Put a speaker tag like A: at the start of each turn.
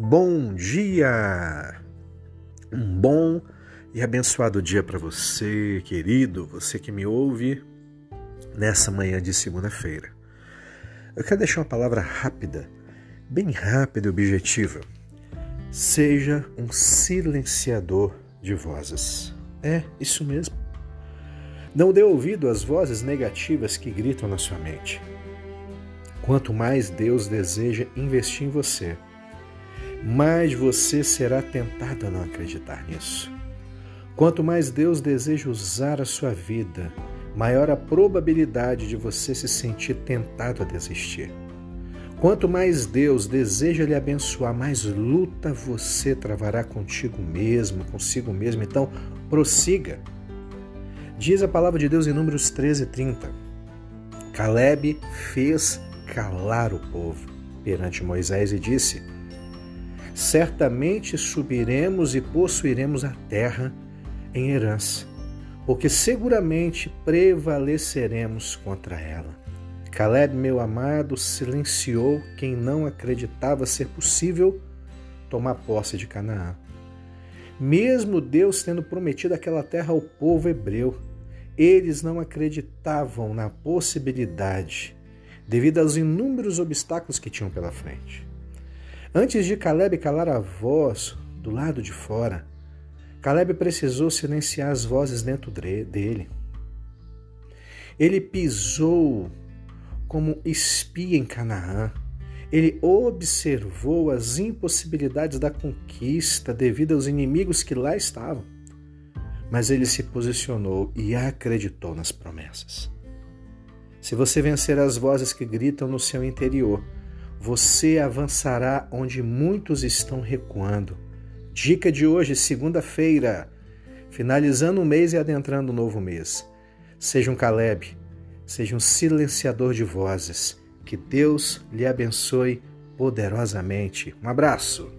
A: Bom dia! Um bom e abençoado dia para você, querido, você que me ouve nessa manhã de segunda-feira. Eu quero deixar uma palavra rápida, bem rápida e objetiva. Seja um silenciador de vozes. É, isso mesmo. Não dê ouvido às vozes negativas que gritam na sua mente. Quanto mais Deus deseja investir em você, mais você será tentado a não acreditar nisso. Quanto mais Deus deseja usar a sua vida, maior a probabilidade de você se sentir tentado a desistir. Quanto mais Deus deseja lhe abençoar, mais luta você travará contigo mesmo, consigo mesmo. Então, prossiga. Diz a palavra de Deus em Números 13, 30. Caleb fez calar o povo perante Moisés e disse: certamente subiremos e possuiremos a terra em herança, porque seguramente prevaleceremos contra ela. Caleb, meu amado, silenciou quem não acreditava ser possível tomar posse de Canaã. Mesmo Deus tendo prometido aquela terra ao povo hebreu, eles não acreditavam na possibilidade, devido aos inúmeros obstáculos que tinham pela frente. Antes de Caleb calar a voz do lado de fora, Caleb precisou silenciar as vozes dentro dele. Ele pisou como espia em Canaã. Ele observou as impossibilidades da conquista devido aos inimigos que lá estavam. Mas ele se posicionou e acreditou nas promessas. Se você vencer as vozes que gritam no seu interior, você avançará onde muitos estão recuando. Dica de hoje, segunda-feira, finalizando o mês e adentrando o novo mês. Seja um Caleb, seja um silenciador de vozes. Que Deus lhe abençoe poderosamente. Um abraço.